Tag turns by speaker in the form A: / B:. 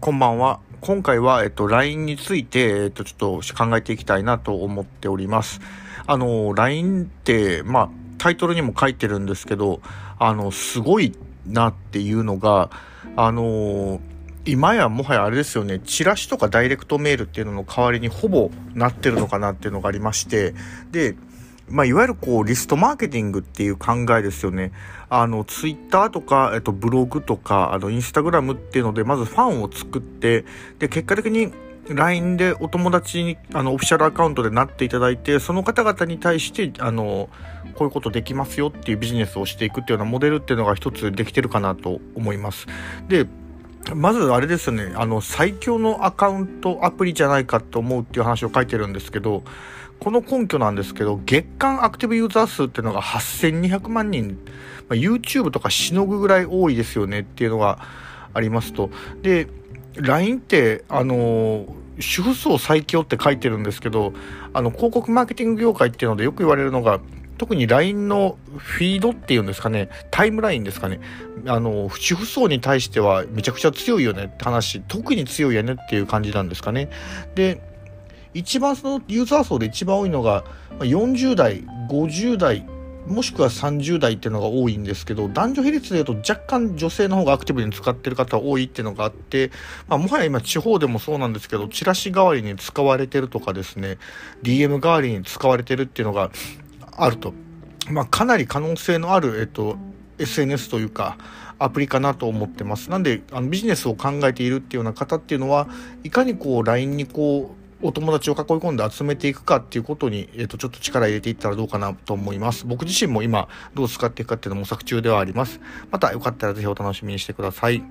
A: こんばんは。今回は、えっと、LINE について、えっと、ちょっと考えていきたいなと思っております。あの、LINE って、まあ、タイトルにも書いてるんですけど、あの、すごいなっていうのが、あの、今やもはやあれですよね、チラシとかダイレクトメールっていうのの代わりにほぼなってるのかなっていうのがありまして、で、まあ、いわゆるこう、リストマーケティングっていう考えですよね。あの、ツイッターとか、えっと、ブログとか、あの、インスタグラムっていうので、まずファンを作って、で、結果的に LINE でお友達に、あの、オフィシャルアカウントでなっていただいて、その方々に対して、あの、こういうことできますよっていうビジネスをしていくっていうようなモデルっていうのが一つできてるかなと思います。で、まずあれですね、あの、最強のアカウントアプリじゃないかと思うっていう話を書いてるんですけど、この根拠なんですけど、月間アクティブユーザー数っていうのが8200万人、まあ、YouTube とかしのぐぐらい多いですよねっていうのがありますと。で、LINE って、あの主婦層最強って書いてるんですけど、あの、広告マーケティング業界っていうのでよく言われるのが、特に LINE のフィードっていうんですかね、タイムラインですかね、あの、主婦層に対してはめちゃくちゃ強いよねって話、特に強いよねっていう感じなんですかね。で、一番そのユーザー層で一番多いのが40代、50代、もしくは30代っていうのが多いんですけど、男女比率で言うと若干女性の方がアクティブに使ってる方多いっていうのがあって、まあ、もはや今地方でもそうなんですけど、チラシ代わりに使われてるとかですね、DM 代わりに使われてるっていうのがあると。まあ、かなり可能性のある、えっと、SNS というか、アプリかなと思ってます。なんで、あのビジネスを考えているっていうような方っていうのは、いかにこう LINE にこう、お友達を囲い込んで集めていくかっていうことに、えっ、ー、と、ちょっと力入れていったらどうかなと思います。僕自身も今、どう使っていくかっていうのを模索中ではあります。またよかったらぜひお楽しみにしてください。